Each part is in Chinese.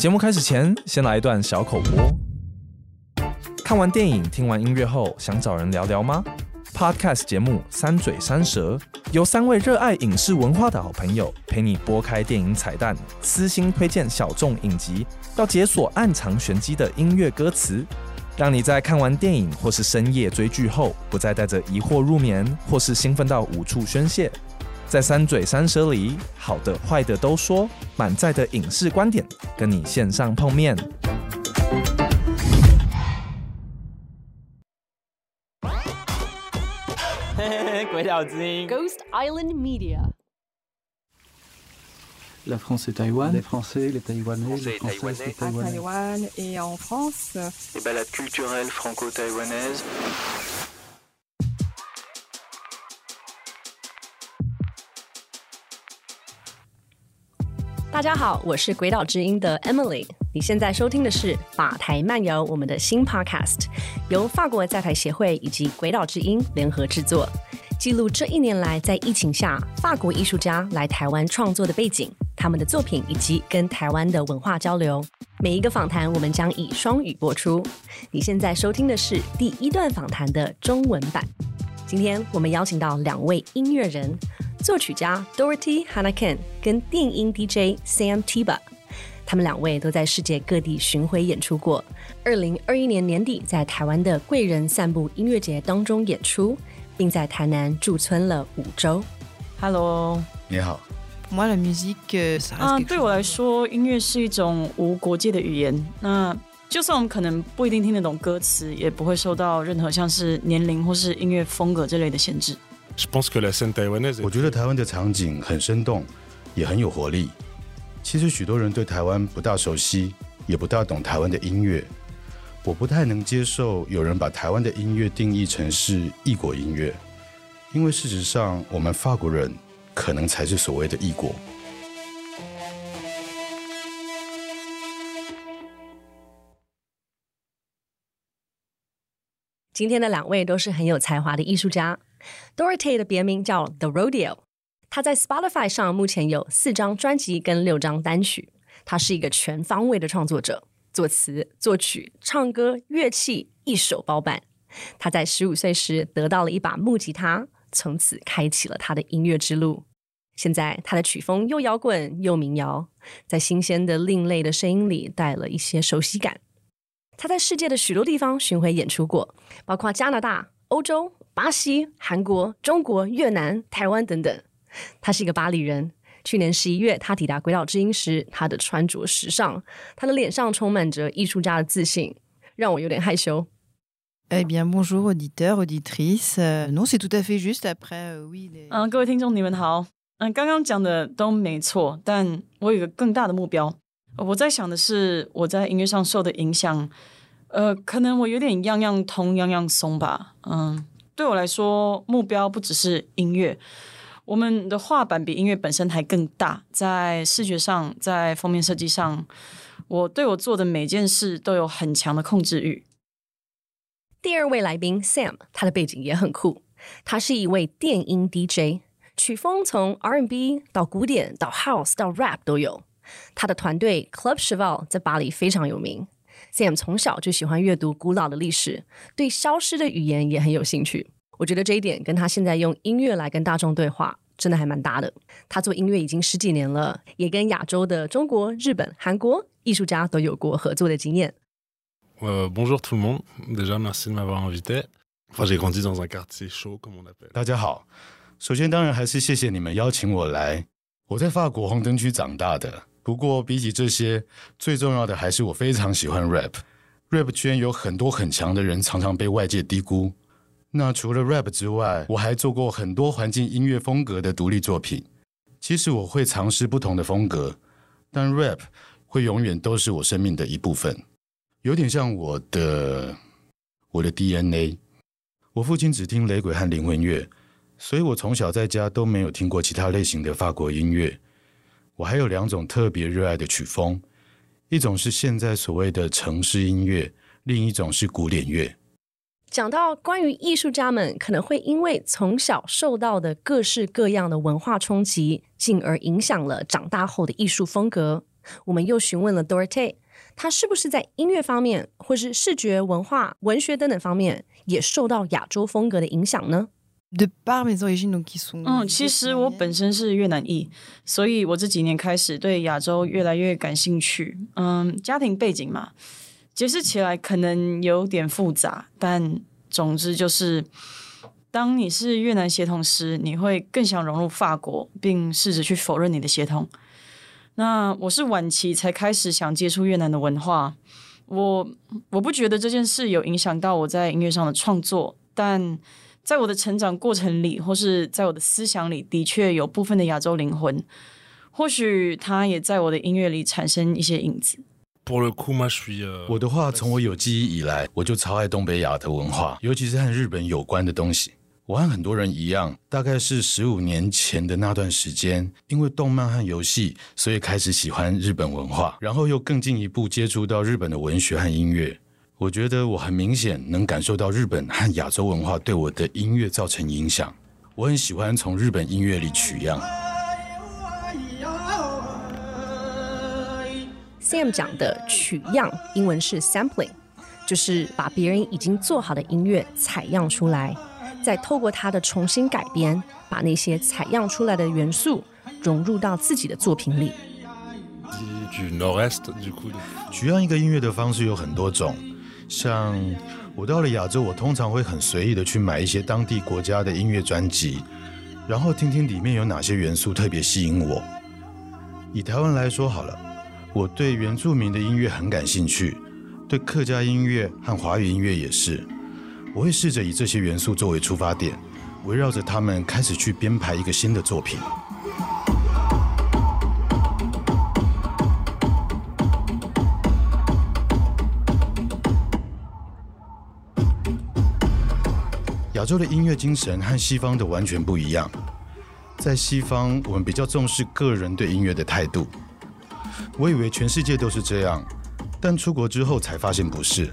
节目开始前，先来一段小口播。看完电影、听完音乐后，想找人聊聊吗？Podcast 节目《三嘴三舌》由三位热爱影视文化的好朋友陪你拨开电影彩蛋，私心推荐小众影集，要解锁暗藏玄机的音乐歌词，让你在看完电影或是深夜追剧后，不再带着疑惑入眠，或是兴奋到无处宣泄。在三嘴三舌里，好的坏的都说，满载的影视观点，跟你线上碰面。鬼岛之音 Ghost Island Media. La France et Taïwan. Les Français, les Taïwanais, les Françaises, Taïwanais. les Taïwanais. Taïwan et en France. Les balades culturelles franco-taïwanaises. 大家好，我是鬼岛之音的 Emily。你现在收听的是法台漫游，我们的新 Podcast，由法国在台协会以及鬼岛之音联合制作，记录这一年来在疫情下法国艺术家来台湾创作的背景、他们的作品以及跟台湾的文化交流。每一个访谈我们将以双语播出。你现在收听的是第一段访谈的中文版。今天我们邀请到两位音乐人，作曲家 Dorothy Hanaken 跟电音 DJ Sam Tiba。他们两位都在世界各地巡回演出过。二零二一年年底，在台湾的贵人散步音乐节当中演出，并在台南驻村了五周。Hello，你好，Pour moi, la musique, euh, ça reste 啊对我来说，音乐是一种无国界的语言。那就算我们可能不一定听得懂歌词，也不会受到任何像是年龄或是音乐风格这类的限制。Je pense que la scène taïwanaise 我觉得台湾的场景很生动，也很有活力。其实许多人对台湾不大熟悉，也不大懂台湾的音乐。我不太能接受有人把台湾的音乐定义成是异国音乐，因为事实上，我们法国人可能才是所谓的异国。今天的两位都是很有才华的艺术家。Dorothy 的别名叫 The Rodeo，他在 Spotify 上目前有四张专辑跟六张单曲。他是一个全方位的创作者，作词、作曲、唱歌、乐器一手包办。他在十五岁时得到了一把木吉他，从此开启了他的音乐之路。现在他的曲风又摇滚又民谣，在新鲜的另类的声音里带了一些熟悉感。他在世界的许多地方巡回演出过，包括加拿大、欧洲、巴西、韩国、中国、越南、台湾等等。他是一个巴黎人。去年十一月，他抵达鬼岛之音时，他的穿着时尚，他的脸上充满着艺术家的自信，让我有点害羞。Eh bien, bonjour auditeurs, auditrices. Euh, non, c'est tout à fait juste après, euh, oui. les- 嗯、各位听众，你们好。嗯、刚刚讲的都没错，但我有一个更大的目标。呃我在想的是，我在音乐上受的影响，呃，可能我有点样样通，样样松吧。嗯，对我来说，目标不只是音乐，我们的画板比音乐本身还更大。在视觉上，在封面设计上，我对我做的每件事都有很强的控制欲。第二位来宾 Sam，他的背景也很酷，他是一位电音 DJ，曲风从 R&B 到古典到 House 到 Rap 都有。他的团队 Club Cheval 在巴黎非常有名。Sam 从小就喜欢阅读古老的历史，对消失的语言也很有兴趣。我觉得这一点跟他现在用音乐来跟大众对话，真的还蛮搭的。他做音乐已经十几年了，也跟亚洲的中国、日本、韩国艺术家都有过合作的经验。呃、uh,，Bonjour tout le monde. Déjà, merci de m'avoir invité. Enfin, j'ai grandi dans un quartier chaud, comme on appelle. 大家好，首先当然还是谢谢你们邀请我来。我在法国红灯区长大的，不过比起这些，最重要的还是我非常喜欢 rap。rap 圈有很多很强的人，常常被外界低估。那除了 rap 之外，我还做过很多环境音乐风格的独立作品。其实我会尝试不同的风格，但 rap 会永远都是我生命的一部分，有点像我的我的 DNA。我父亲只听雷鬼和灵魂乐，所以我从小在家都没有听过其他类型的法国音乐。我还有两种特别热爱的曲风，一种是现在所谓的城市音乐，另一种是古典乐。讲到关于艺术家们可能会因为从小受到的各式各样的文化冲击，进而影响了长大后的艺术风格。我们又询问了 Dorothy，她是不是在音乐方面，或是视觉、文化、文学等等方面，也受到亚洲风格的影响呢？De par mes origines, donc qui sont. 嗯，其实我本身是越南裔，所以我这几年开始对亚洲越来越感兴趣。嗯，家庭背景嘛，解释起来可能有点复杂，但总之就是，当你是越南协同时，你会更想融入法国，并试着去否认你的血统。那我是晚期才开始想接触越南的文化，我我不觉得这件事有影响到我在音乐上的创作，但在我的成长过程里，或是在我的思想里，的确有部分的亚洲灵魂，或许它也在我的音乐里产生一些影子。Euh, 我的话，从我有记忆以来，我就超爱东北亚的文化，尤其是和日本有关的东西。我和很多人一样，大概是十五年前的那段时间，因为动漫和游戏，所以开始喜欢日本文化，然后又更进一步接触到日本的文学和音乐。我觉得我很明显能感受到日本和亚洲文化对我的音乐造成影响。我很喜欢从日本音乐里取样。Sam 讲的取样，英文是 sampling，就是把别人已经做好的音乐采样出来，再透过它的重新改编，把那些采样出来的元素融入到自己的作品里。取样一个音乐的方式有很多种，像我到了亚洲，我通常会很随意的去买一些当地国家的音乐专辑，然后听听里面有哪些元素特别吸引我。以台湾来说好了，我对原住民的音乐很感兴趣，对客家音乐和华语音乐也是。我会试着以这些元素作为出发点，围绕着他们开始去编排一个新的作品。亚洲的音乐精神和西方的完全不一样。在西方，我们比较重视个人对音乐的态度。我以为全世界都是这样，但出国之后才发现不是。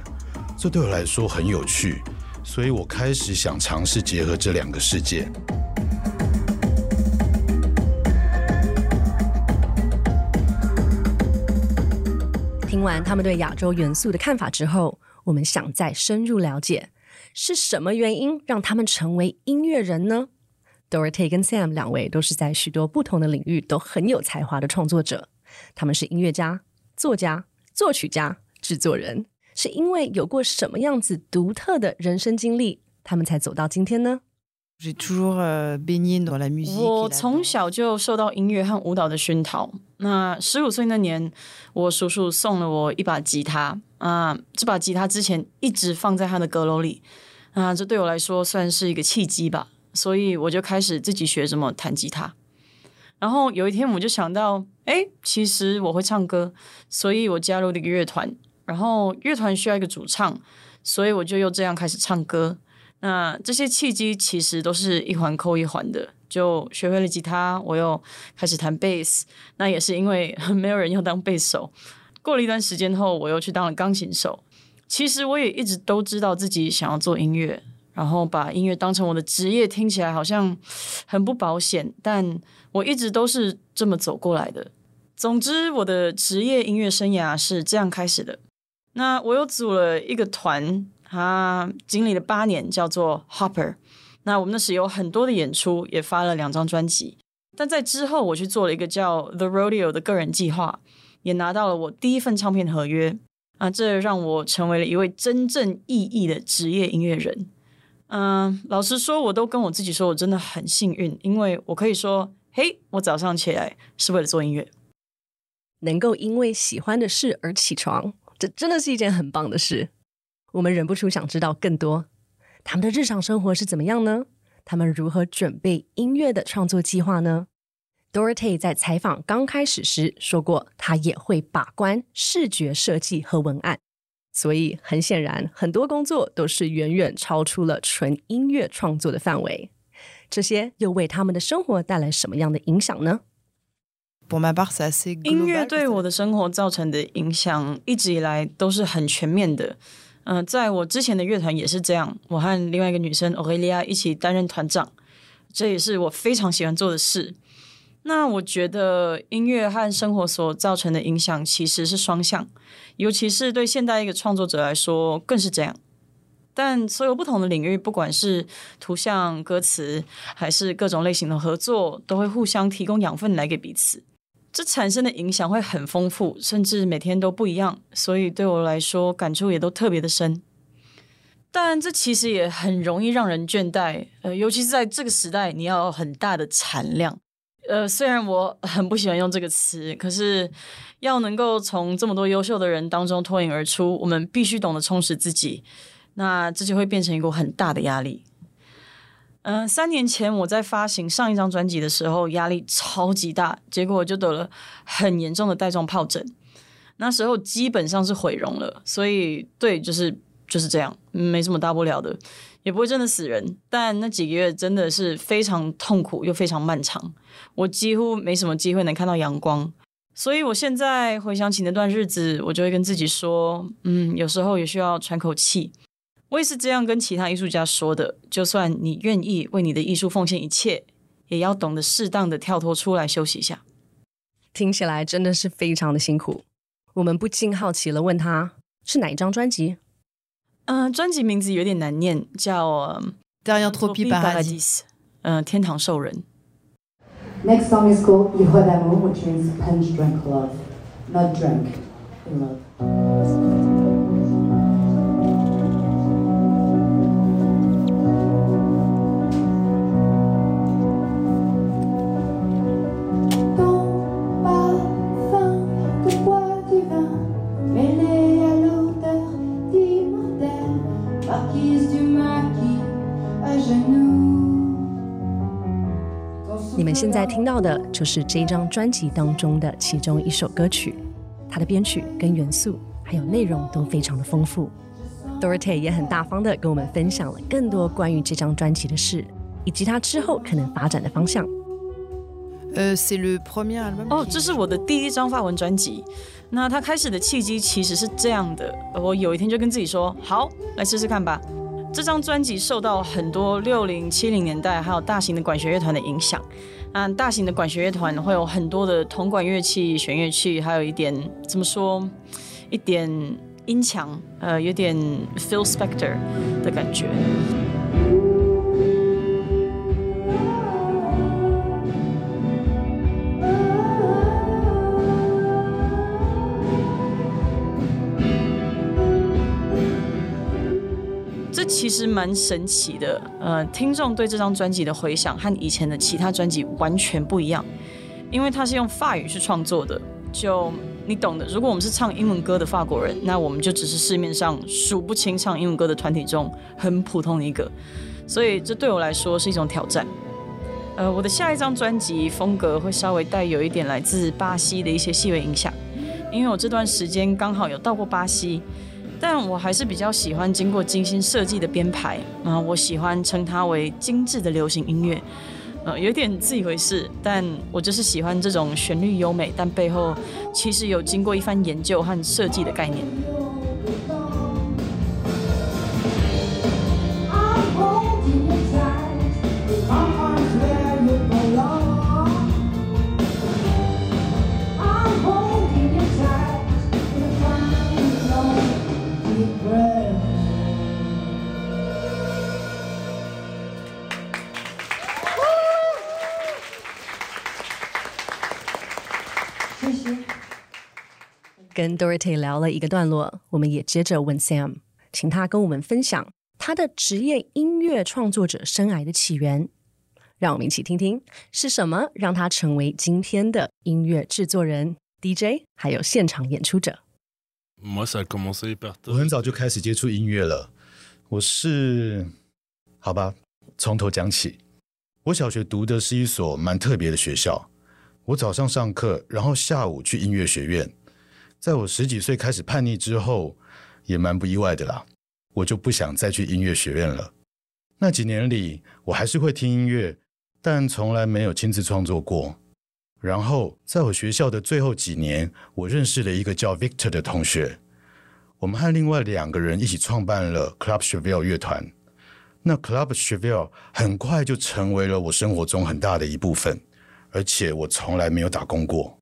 这对我来说很有趣，所以我开始想尝试结合这两个世界。听完他们对亚洲元素的看法之后，我们想再深入了解，是什么原因让他们成为音乐人呢？Dorothy 跟 Sam 两位都是在许多不同的领域都很有才华的创作者，他们是音乐家、作家、作曲家、制作人，是因为有过什么样子独特的人生经历，他们才走到今天呢？Euh, 我从小就受到音乐和舞蹈的熏陶。那十五岁那年，我叔叔送了我一把吉他。啊，这把吉他之前一直放在他的阁楼里啊，这对我来说算是一个契机吧。所以我就开始自己学怎么弹吉他。然后有一天我就想到，哎，其实我会唱歌，所以我加入了一个乐团。然后乐团需要一个主唱，所以我就又这样开始唱歌。那这些契机其实都是一环扣一环的，就学会了吉他，我又开始弹贝斯。那也是因为 没有人要当贝斯手。过了一段时间后，我又去当了钢琴手。其实我也一直都知道自己想要做音乐，然后把音乐当成我的职业，听起来好像很不保险，但我一直都是这么走过来的。总之，我的职业音乐生涯是这样开始的。那我又组了一个团，他经历了八年，叫做 Hopper。那我们那时有很多的演出，也发了两张专辑。但在之后，我去做了一个叫 The Rodeo 的个人计划，也拿到了我第一份唱片合约。啊，这让我成为了一位真正意义的职业音乐人。嗯、老实说，我都跟我自己说，我真的很幸运，因为我可以说，嘿，我早上起来是为了做音乐。能够因为喜欢的事而起床，这真的是一件很棒的事。我们忍不住想知道更多，他们的日常生活是怎么样呢？他们如何准备音乐的创作计划呢？Dorothy 在采访刚开始时说过，他也会把关视觉设计和文案，所以很显然，很多工作都是远远超出了纯音乐创作的范围。这些又为他们的生活带来什么样的影响呢音乐对我的生活造成的影响，一直以来都是很全面的。嗯、在我之前的乐团也是这样，我和另外一个女生 Aurelia 一起担任团长，这也是我非常喜欢做的事。那我觉得音乐和生活所造成的影响其实是双向，尤其是对现代一个创作者来说更是这样。但所有不同的领域，不管是图像、歌词，还是各种类型的合作，都会互相提供养分来给彼此。这产生的影响会很丰富，甚至每天都不一样，所以对我来说感触也都特别的深。但这其实也很容易让人倦怠，呃，尤其是在这个时代，你要有很大的产量。呃，虽然我很不喜欢用这个词，可是要能够从这么多优秀的人当中脱颖而出，我们必须懂得充实自己。那这就会变成一个很大的压力。嗯，三年前我在发行上一张专辑的时候，压力超级大，结果我就得了很严重的带状疱疹，那时候基本上是毁容了。所以，对，就是就是这样，没什么大不了的，也不会真的死人。但那几个月真的是非常痛苦又非常漫长，我几乎没什么机会能看到阳光。所以我现在回想起那段日子，我就会跟自己说，嗯，有时候也需要喘口气。我也是这样跟其他艺术家说的：，就算你愿意为你的艺术奉献一切，也要懂得适当的跳脱出来休息一下。听起来真的是非常的辛苦。我们不禁好奇了，问他是哪一张专辑？嗯，专辑名字有点难念，叫《Paradis》。嗯，天堂兽人。Next song is called Il Roi d'amour, which means punch drunk love, not drunk in love. 听到的就是这张专辑当中的其中一首歌曲，它的编曲跟元素还有内容都非常的丰富。Dorothy 也很大方的跟我们分享了更多关于这张专辑的事，以及它之后可能发展的方向。呃，C'est le premier album。哦，这是我的第一张法文专辑。那它开始的契机其实是这样的：我有一天就跟自己说，好，来试试看吧。这张专辑受到很多六零七零年代还有大型的管弦乐团的影响。那大型的管弦乐团会有很多的铜管乐器、弦乐器，还有一点怎么说，一点音墙，呃，有点 Phil Spector 的感觉。其实蛮神奇的，呃，听众对这张专辑的回响和以前的其他专辑完全不一样，因为它是用法语去创作的，就你懂的。如果我们是唱英文歌的法国人，那我们就只是市面上数不清唱英文歌的团体中很普通的一个，所以这对我来说是一种挑战。呃，我的下一张专辑风格会稍微带有一点来自巴西的一些细微影响，因为我这段时间刚好有到过巴西。但我还是比较喜欢经过精心设计的编排啊，我喜欢称它为精致的流行音乐，呃，有点自以为是，但我就是喜欢这种旋律优美，但背后其实有经过一番研究和设计的概念。跟 Dorothy 聊了一个段落，我们也接着问 Sam，请他跟我们分享他的职业音乐创作者生涯的起源。让我们一起听听是什么让他成为今天的音乐制作人、DJ，还有现场演出者。我很早就开始接触音乐了。我是好吧，从头讲起。我小学读的是一所蛮特别的学校。我早上上课，然后下午去音乐学院。在我十几岁开始叛逆之后，也蛮不意外的啦。我就不想再去音乐学院了。那几年里，我还是会听音乐，但从来没有亲自创作过。然后，在我学校的最后几年，我认识了一个叫 Victor 的同学。我们和另外两个人一起创办了 Club Chevelle 乐团。那 Club Chevelle 很快就成为了我生活中很大的一部分。而且我从来没有打工过。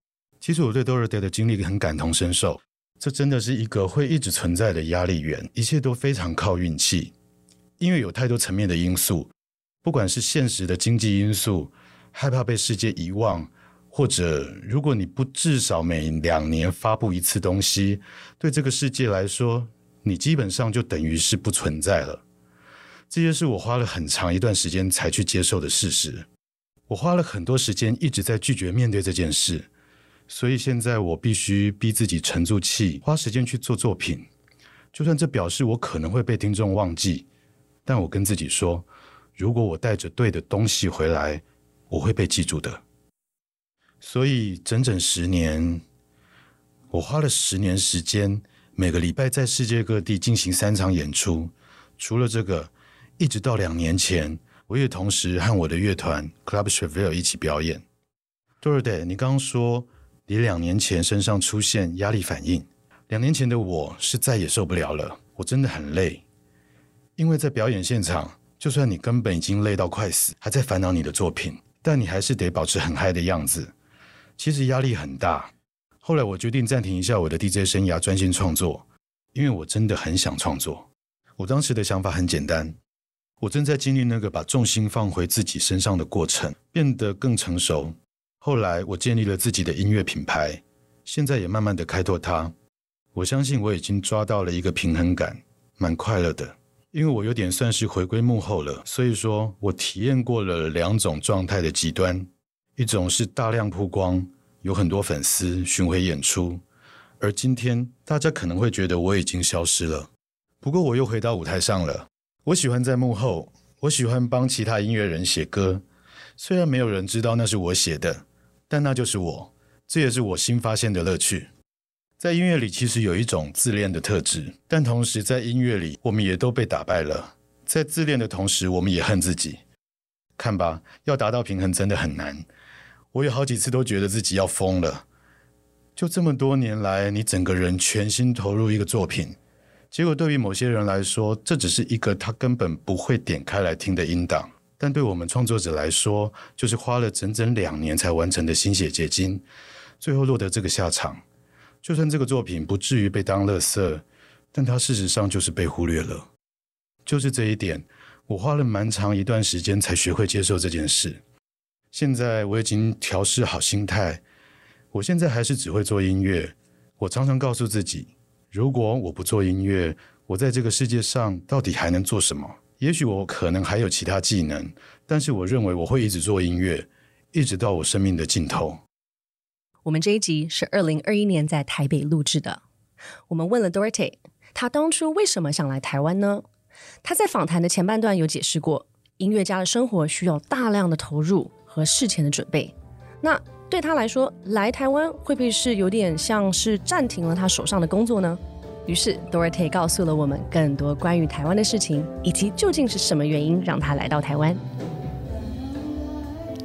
其实我对 Dorothy 的经历很感同身受，这真的是一个会一直存在的压力源，一切都非常靠运气，因为有太多层面的因素，不管是现实的经济因素，害怕被世界遗忘。或者，如果你不至少每两年发布一次东西，对这个世界来说，你基本上就等于是不存在了。这些是我花了很长一段时间才去接受的事实。我花了很多时间一直在拒绝面对这件事，所以现在我必须逼自己沉住气，花时间去做作品。就算这表示我可能会被听众忘记，但我跟自己说，如果我带着对的东西回来，我会被记住的。所以整整十年，我花了十年时间，每个礼拜在世界各地进行三场演出。除了这个，一直到两年前，我也同时和我的乐团 Club Chevelle 一起表演。Dorothy，你刚刚说你两年前身上出现压力反应，两年前的我是再也受不了了，我真的很累，因为在表演现场，就算你根本已经累到快死，还在烦恼你的作品，但你还是得保持很嗨的样子。其实压力很大。后来我决定暂停一下我的 DJ 生涯，专心创作，因为我真的很想创作。我当时的想法很简单，我正在经历那个把重心放回自己身上的过程，变得更成熟。后来我建立了自己的音乐品牌，现在也慢慢的开拓它。我相信我已经抓到了一个平衡感，蛮快乐的。因为我有点算是回归幕后了，所以说我体验过了两种状态的极端。一种是大量曝光，有很多粉丝巡回演出，而今天大家可能会觉得我已经消失了。不过我又回到舞台上了。我喜欢在幕后，我喜欢帮其他音乐人写歌，虽然没有人知道那是我写的，但那就是我。这也是我新发现的乐趣。在音乐里，其实有一种自恋的特质，但同时在音乐里，我们也都被打败了。在自恋的同时，我们也恨自己。看吧，要达到平衡真的很难。我有好几次都觉得自己要疯了。就这么多年来，你整个人全心投入一个作品，结果对于某些人来说，这只是一个他根本不会点开来听的音档；但对我们创作者来说，就是花了整整两年才完成的心血结晶，最后落得这个下场。就算这个作品不至于被当垃圾，但它事实上就是被忽略了。就是这一点，我花了蛮长一段时间才学会接受这件事。现在我已经调试好心态，我现在还是只会做音乐。我常常告诉自己，如果我不做音乐，我在这个世界上到底还能做什么？也许我可能还有其他技能，但是我认为我会一直做音乐，一直到我生命的尽头。我们这一集是二零二一年在台北录制的。我们问了 Dorothy，她当初为什么想来台湾呢？她在访谈的前半段有解释过，音乐家的生活需要大量的投入。和事前的准备，那对他来说，来台湾会不会是有点像是暂停了他手上的工作呢？于是 Dorothy 告诉了我们更多关于台湾的事情，以及究竟是什么原因让他来到台湾。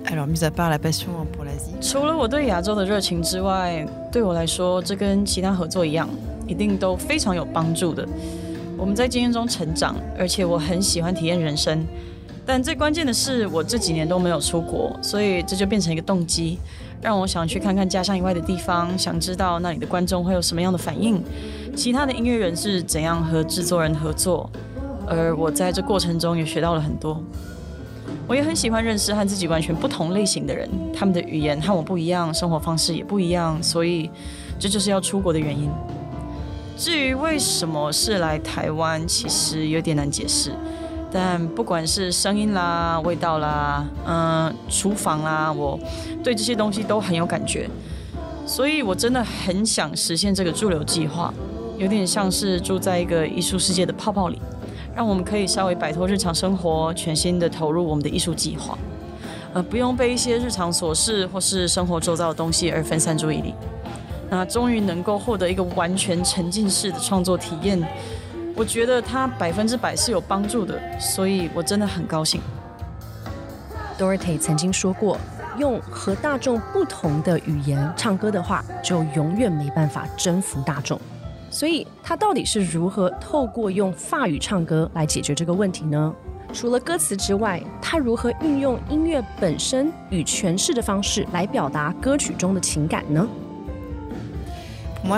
Alors, mis à part la passion pour l'Asie，除了我对亚洲的热情之外，对我来说，这跟其他合作一样，一定都非常有帮助的。我们在经验中成长，而且我很喜欢体验人生。但最关键的是，我这几年都没有出国，所以这就变成一个动机，让我想去看看家乡以外的地方，想知道那里的观众会有什么样的反应，其他的音乐人是怎样和制作人合作，而我在这过程中也学到了很多。我也很喜欢认识和自己完全不同类型的人，他们的语言和我不一样，生活方式也不一样，所以这就是要出国的原因。至于为什么是来台湾，其实有点难解释。但不管是声音啦、味道啦、嗯、厨房啦，我对这些东西都很有感觉，所以我真的很想实现这个驻留计划，有点像是住在一个艺术世界的泡泡里，让我们可以稍微摆脱日常生活，全心的投入我们的艺术计划，呃，不用被一些日常琐事或是生活周遭的东西而分散注意力，那终于能够获得一个完全沉浸式的创作体验。我觉得它百分之百是有帮助的，所以我真的很高兴。Dorothy 曾经说过，用和大众不同的语言唱歌的话，就永远没办法征服大众。所以，他到底是如何透过用法语唱歌来解决这个问题呢？除了歌词之外，他如何运用音乐本身与诠释的方式来表达歌曲中的情感呢 euh.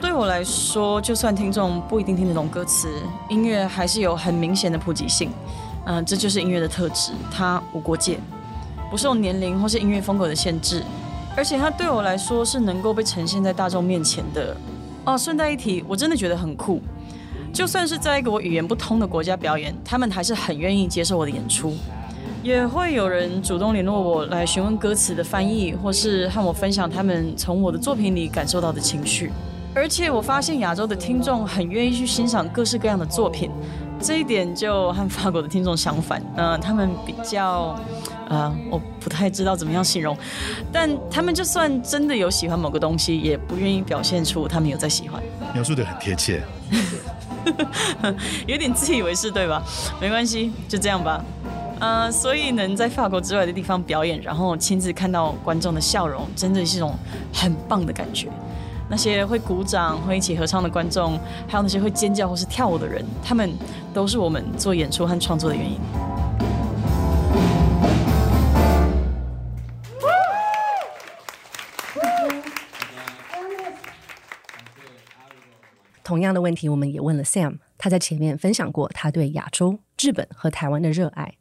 对我来说，就算听众不一定听得懂歌词，音乐还是有很明显的普及性。嗯、这就是音乐的特质，它无国界，不受年龄或是音乐风格的限制，而且它对我来说是能够被呈现在大众面前的。哦，顺带一提，我真的觉得很酷。就算是在一个我语言不通的国家表演，他们还是很愿意接受我的演出。也会有人主动联络我来询问歌词的翻译，或是和我分享他们从我的作品里感受到的情绪。而且我发现亚洲的听众很愿意去欣赏各式各样的作品，这一点就和法国的听众相反。嗯、他们比较，呃，我不太知道怎么样形容，但他们就算真的有喜欢某个东西，也不愿意表现出他们有在喜欢。描述的很贴切。有点自以为是，对吧？没关系，就这样吧。呃，所以能在法国之外的地方表演，然后亲自看到观众的笑容，真的是一种很棒的感觉。那些会鼓掌、会一起合唱的观众，还有那些会尖叫或是跳舞的人，他们都是我们做演出和创作的原因。同样的问题，我们也问了 Sam，他在前面分享过他对亚洲、日本和台湾的热爱。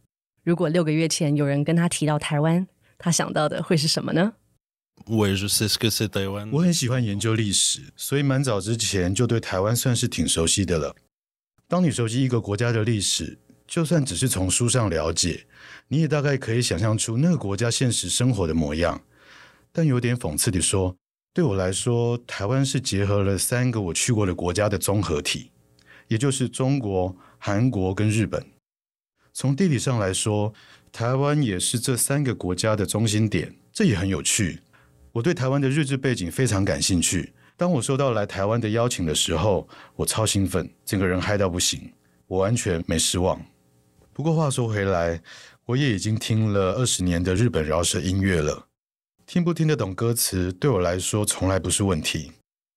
如果六个月前有人跟他提到台湾，他想到的会是什么呢？Ouais, je sais ce que c'est Taïwan. 我很喜欢研究历史，所以蛮早之前就对台湾算是挺熟悉的了。当你熟悉一个国家的历史，就算只是从书上了解，你也大概可以想象出那个国家现实生活的模样。但有点讽刺地说，对我来说，台湾是结合了三个我去过的国家的综合体，也就是中国、韩国跟日本。从地理上来说，台湾也是这三个国家的中心点，这也很有趣。我对台湾的日治背景非常感兴趣。当我收到来台湾的邀请的时候，我超兴奋，整个人嗨到不行，我完全没失望。不过话说回来，我也已经听了二十年的日本饶舌音乐了，听不听得懂歌词对我来说从来不是问题。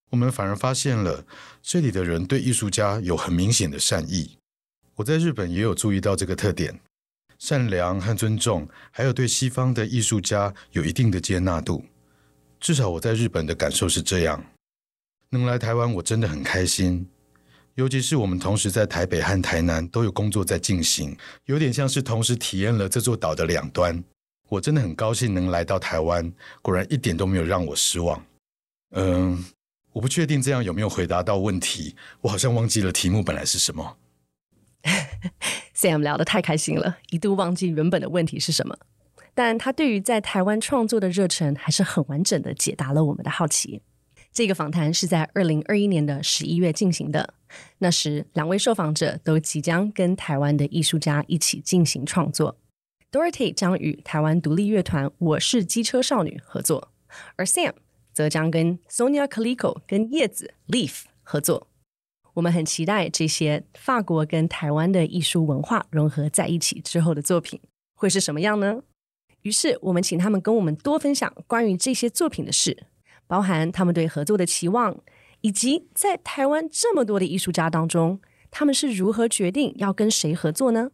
我们反而发现了这里的人对艺术家有很明显的善意。我在日本也有注意到这个特点，善良和尊重，还有对西方的艺术家有一定的接纳度。至少我在日本的感受是这样。能来台湾，我真的很开心。尤其是我们同时在台北和台南都有工作在进行，有点像是同时体验了这座岛的两端。我真的很高兴能来到台湾，果然一点都没有让我失望。嗯，我不确定这样有没有回答到问题，我好像忘记了题目本来是什么。Sam 聊得太开心了，一度忘记原本的问题是什么。但他对于在台湾创作的热忱，还是很完整的解答了我们的好奇。这个访谈是在二零二一年的十一月进行的，那时两位受访者都即将跟台湾的艺术家一起进行创作。Dorothy 将与台湾独立乐团我是机车少女合作，而 Sam 则将跟 Sonia Calico 跟叶子 Leaf 合作。我们很期待这些法国跟台湾的艺术文化融合在一起之后的作品会是什么样呢？于是我们请他们跟我们多分享关于这些作品的事，包含他们对合作的期望，以及在台湾这么多的艺术家当中，他们是如何决定要跟谁合作呢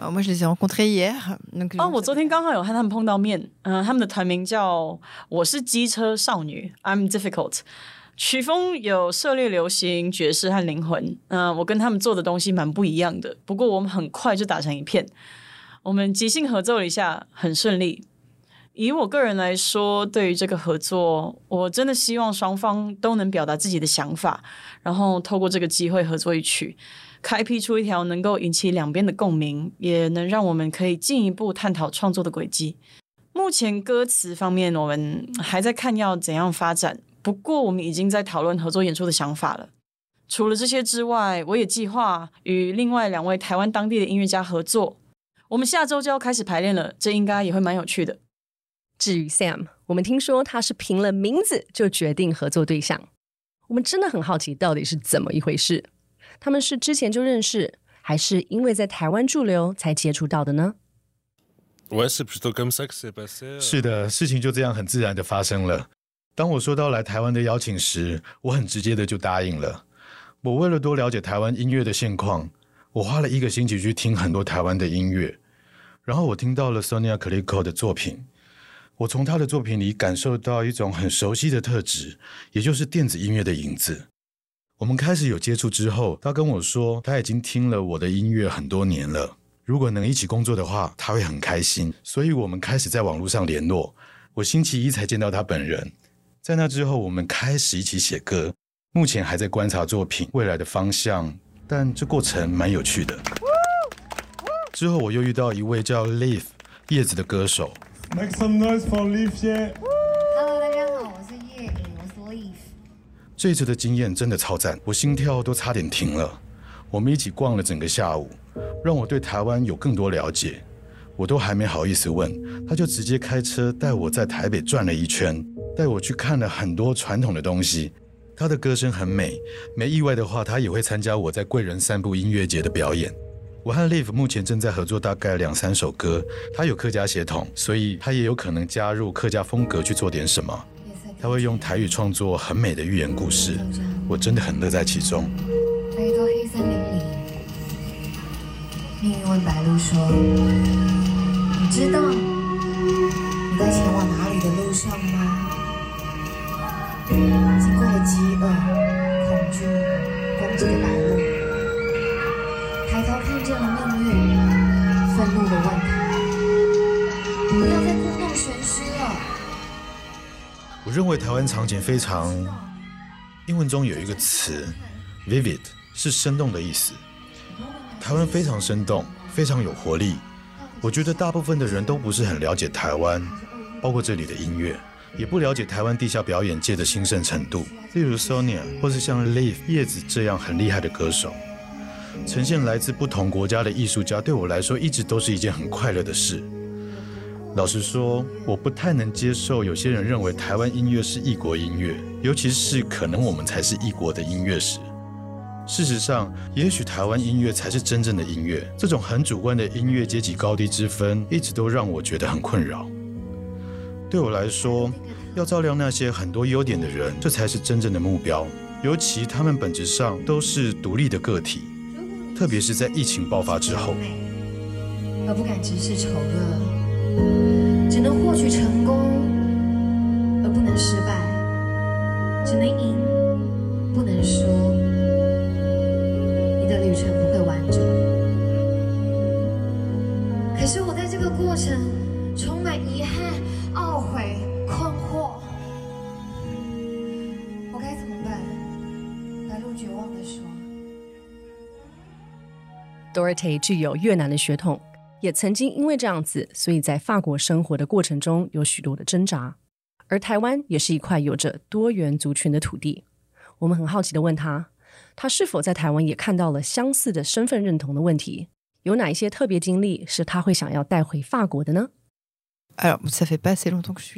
les ai rencontrés hier. Donc, 哦，我昨天刚好有和他们碰到面，嗯、他们的团名叫“我是机车少女 ”，I'm difficult。曲风有涉猎流行、爵士和灵魂。嗯、我跟他们做的东西蛮不一样的，不过我们很快就打成一片。我们即兴合奏了一下，很顺利。以我个人来说，对于这个合作，我真的希望双方都能表达自己的想法，然后透过这个机会合作一曲，开辟出一条能够引起两边的共鸣，也能让我们可以进一步探讨创作的轨迹。目前歌词方面，我们还在看要怎样发展，不过我们已经在讨论合作演出的想法了。除了这些之外，我也计划与另外两位台湾当地的音乐家合作。我们下周就要开始排练了，这应该也会蛮有趣的。至于 Sam，我们听说他是凭了名字就决定合作对象，我们真的很好奇到底是怎么一回事。他们是之前就认识，还是因为在台湾驻留才接触到的呢 euh. 是的，事情就这样很自然的发生了。当我收到来台湾的邀请时，我很直接的就答应了。我为了多了解台湾音乐的现况，我花了一个星期去听很多台湾的音乐，然后我听到了 Sonia c l i c o 的作品，我从她的作品里感受到一种很熟悉的特质，也就是电子音乐的影子。我们开始有接触之后，他跟我说他已经听了我的音乐很多年了，如果能一起工作的话，他会很开心。所以我们开始在网络上联络。我星期一才见到他本人，在那之后，我们开始一起写歌。目前还在观察作品未来的方向，但这过程蛮有趣的。之后我又遇到一位叫 Leaf 叶子的歌手。Make some noise for Leaf 耶！Hello，大家好，我是叶颖，我是 Leaf。这次的经验真的超赞，我心跳都差点停了。我们一起逛了整个下午，让我对台湾有更多了解。我都还没好意思问，他就直接开车带我在台北转了一圈，带我去看了很多传统的东西。他的歌声很美，没意外的话，他也会参加我在贵人散步音乐节的表演。我和 Live 目前正在合作大概两三首歌，他有客家血统，所以他也有可能加入客家风格去做点什么。他会用台语创作很美的寓言故事，我真的很乐在其中。在一座黑森林里，命运问白鹿说。你知道你在前往哪里的路上吗？经过了饥饿、恐惧、攻击的白鹿，抬头看见了命运，愤怒的问他：不要再故弄玄虚了。我认为台湾场景非常，英文中有一个词，vivid，是生动的意思。台湾非常生动，非常有活力。我觉得大部分的人都不是很了解台湾，包括这里的音乐，也不了解台湾地下表演界的兴盛程度。例如 Sonia，或是像 Leaf 叶子这样很厉害的歌手，呈现来自不同国家的艺术家，对我来说一直都是一件很快乐的事。老实说，我不太能接受有些人认为台湾音乐是异国音乐，尤其是可能我们才是异国的音乐时。事实上，也许台湾音乐才是真正的音乐。这种很主观的音乐阶级高低之分，一直都让我觉得很困扰。对我来说，要照亮那些很多优点的人，这才是真正的目标。尤其他们本质上都是独立的个体，特别是在疫情爆发之后，而不敢直视丑恶，只能获取成功，而不能失败，只能赢，不能输。你的旅程不会完整，可是我在这个过程：“Dorothy 具有越南的血统，也曾经因为这样子，所以在法国生活的过程中有许多的挣扎。而台湾也是一块有着多元族群的土地。我们很好奇的问他。”他是否在台湾也看到了相似的身份认同的问题？有哪一些特别经历是他会想要带回法国的呢？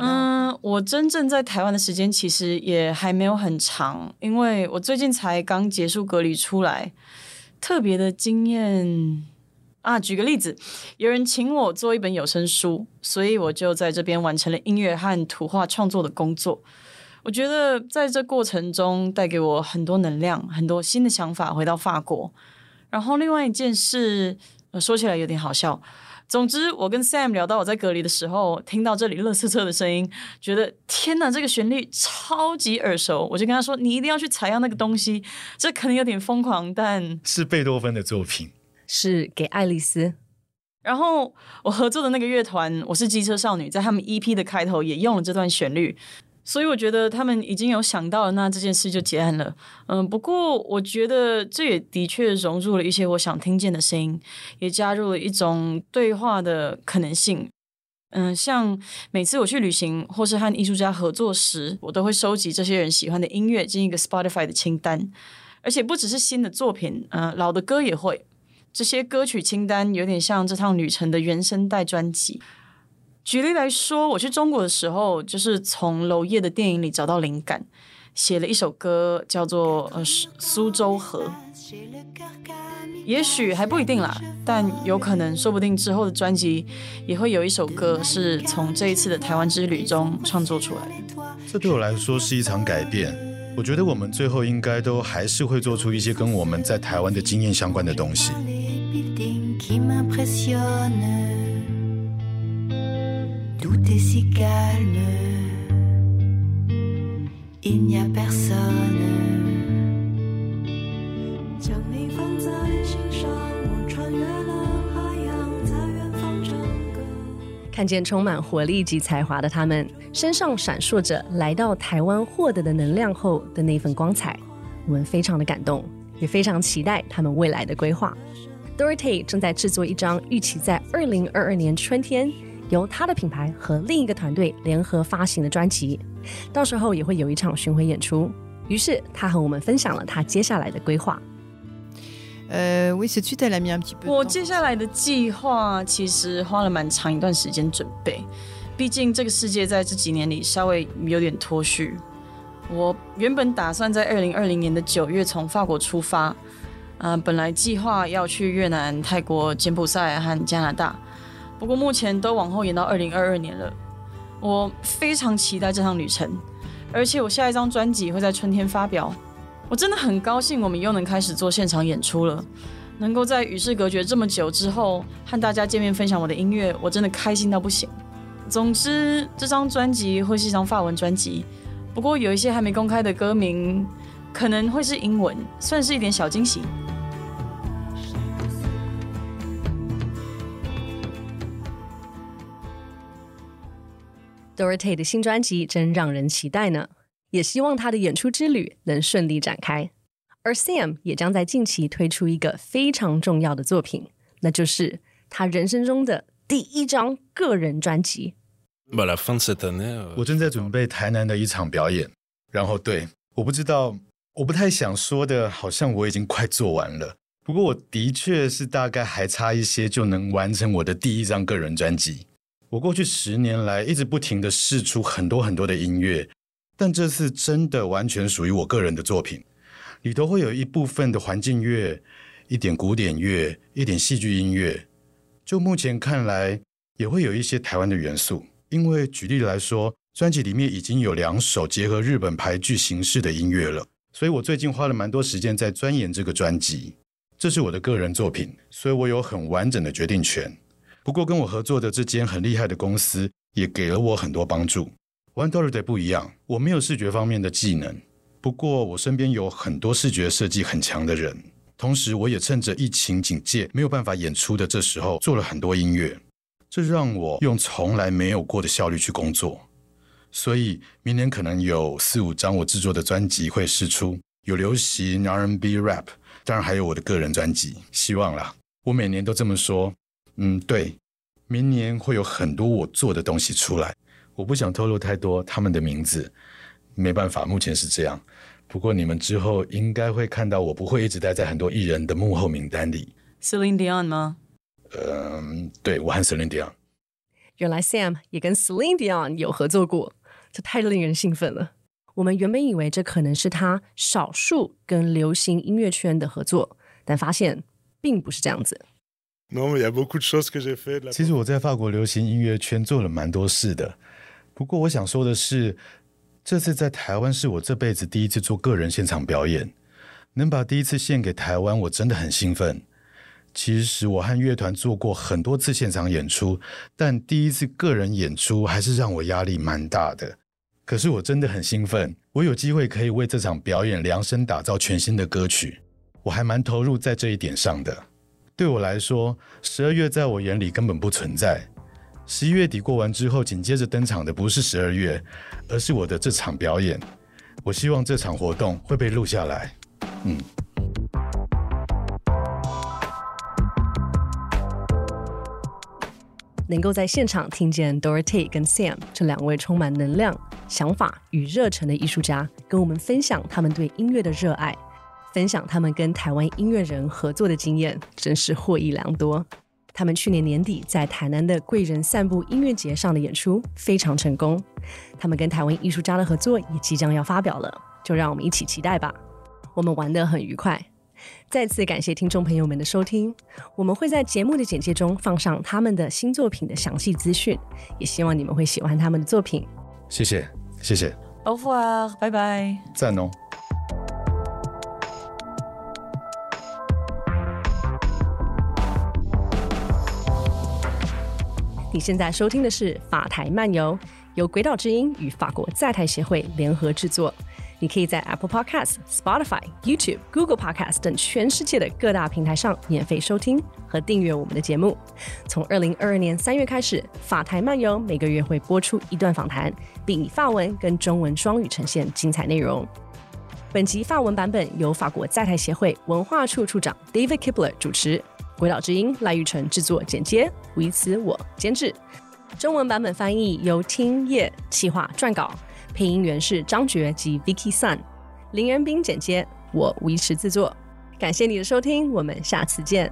嗯，我真正在台湾的时间其实也还没有很长，因为我最近才刚结束隔离出来。特别的经验啊，举个例子，有人请我做一本有声书，所以我就在这边完成了音乐和图画创作的工作。我觉得在这过程中带给我很多能量，很多新的想法。回到法国，然后另外一件事，说起来有点好笑。总之，我跟 Sam 聊到我在隔离的时候，听到这里乐色车的声音，觉得天哪，这个旋律超级耳熟。我就跟他说：“你一定要去采样那个东西。”这可能有点疯狂，但是贝多芬的作品，是给爱丽丝。然后我合作的那个乐团，我是机车少女，在他们 EP 的开头也用了这段旋律。所以我觉得他们已经有想到了，那这件事就结案了。嗯，不过我觉得这也的确融入了一些我想听见的声音，也加入了一种对话的可能性。嗯，像每次我去旅行或是和艺术家合作时，我都会收集这些人喜欢的音乐进一个 Spotify 的清单，而且不只是新的作品，嗯，老的歌也会。这些歌曲清单有点像这趟旅程的原声带专辑。举例来说，我去中国的时候，就是从娄烨的电影里找到灵感，写了一首歌，叫做《呃苏州河》。也许还不一定啦，但有可能，说不定之后的专辑也会有一首歌是从这一次的台湾之旅中创作出来的。这对我来说是一场改变，我觉得我们最后应该都还是会做出一些跟我们在台湾的经验相关的东西。Qui m'impressionne. Tout est si calme, il n'y a personne. 将你放在心上，我穿越了海洋，在远方唱歌。看见充满活力及才华的他们，身上闪烁着来到台湾获得的能量后的那份光彩，我们非常的感动，也非常期待他们未来的规划。Dorothy 正在制作一张预期在二零二二年春天由他的品牌和另一个团队联合发行的专辑，到时候也会有一场巡回演出。于是他和我们分享了他接下来的规划。Euh, oui, c'est de suite, elle a mis un petit peu. de 我接下来的计划其实花了蛮长一段时间准备，毕竟这个世界在这几年里稍微有点脱序。我原本打算在二零二零年的九月从法国出发，呃，本来计划要去越南、泰国、柬埔寨和加拿大，不过目前都往后延到二零二二年了。我非常期待这趟旅程，而且我下一张专辑会在春天发表。我真的很高兴，我们又能开始做现场演出了。能够在与世隔绝这么久之后和大家见面分享我的音乐，我真的开心到不行。总之，这张专辑会是一张法文专辑，不过有一些还没公开的歌名可能会是英文，算是一点小惊喜。Dorothy 的新专辑真让人期待呢，也希望他的演出之旅能顺利展开。而 Sam 也将在近期推出一个非常重要的作品，那就是他人生中的第一张个人专辑。Euh, 我正在准备台南的一场表演，然后对，我不知道，我不太想说的，好像我已经快做完了。不过我的确是大概还差一些就能完成我的第一张个人专辑。我过去十年来一直不停的试出很多很多的音乐，但这次真的完全属于我个人的作品，里头会有一部分的环境乐，一点古典乐，一点戏剧音乐。就目前看来，也会有一些台湾的元素。因为举例来说，专辑里面已经有两首结合日本排剧形式的音乐了，所以我最近花了蛮多时间在钻研这个专辑。这是我的个人作品，所以我有很完整的决定权。不过跟我合作的这间很厉害的公司也给了我很多帮助。One Dollar Day 不一样，我没有视觉方面的技能，不过我身边有很多视觉设计很强的人。同时，我也趁着疫情警戒没有办法演出的这时候，做了很多音乐。这让我用从来没有过的效率去工作，所以明年可能有四五张我制作的专辑会试出，有流行 R&B、Rap，当然还有我的个人专辑。希望啦，我每年都这么说。嗯，对，明年会有很多我做的东西出来，我不想透露太多他们的名字，没办法，目前是这样。不过你们之后应该会看到，我不会一直待在很多艺人的幕后名单里。Celine Dion 吗？嗯，对我和 Celine Dion。原来 Sam 也跟 Celine Dion 有合作过，这太令人兴奋了。我们原本以为这可能是他少数跟流行音乐圈的合作，但发现并不是这样子。Non, mais il y a beaucoup de choses que j'ai fait. 其实我在法国流行音乐圈做了蛮多事的，不过我想说的是，这次在台湾是我这辈子第一次做个人现场表演，能把第一次献给台湾，我真的很兴奋。其实我和乐团做过很多次现场演出，但第一次个人演出还是让我压力蛮大的。可是我真的很兴奋，我有机会可以为这场表演量身打造全新的歌曲，我还蛮投入在这一点上的。对我来说，十二月在我眼里根本不存在。十一月底过完之后，紧接着登场的不是十二月，而是我的这场表演。我希望这场活动会被录下来。嗯。能够在现场听见 Dorothy 跟 Sam 这两位充满能量、想法与热忱的艺术家，跟我们分享他们对音乐的热爱，分享他们跟台湾音乐人合作的经验，真是获益良多。他们去年年底在台南的贵人散步音乐节上的演出非常成功，他们跟台湾艺术家的合作也即将要发表了，就让我们一起期待吧。我们玩得很愉快。再次感谢听众朋友们的收听，我们会在节目的简介中放上他们的新作品的详细资讯，也希望你们会喜欢他们的作品。谢谢，谢谢。au revoir，拜拜。赞哦。你现在收听的是法台漫游，由鬼岛之音与法国在台协会联合制作。你可以在 Apple Podcasts、Spotify、YouTube、Google Podcast 等全世界的各大平台上免费收听和订阅我们的节目。从二零二二年三月开始，法台漫游每个月会播出一段访谈，并以法文跟中文双语呈现精彩内容。本集法文版本由法国在台协会文化处处长 David Kibler 主持，《鬼岛之音》赖玉成制作剪接，维此我监制。中文版本翻译由听叶企划撰稿，配音员是张觉及 Vicky Sun，林仁斌剪接，我维持制作。感谢你的收听，我们下次见。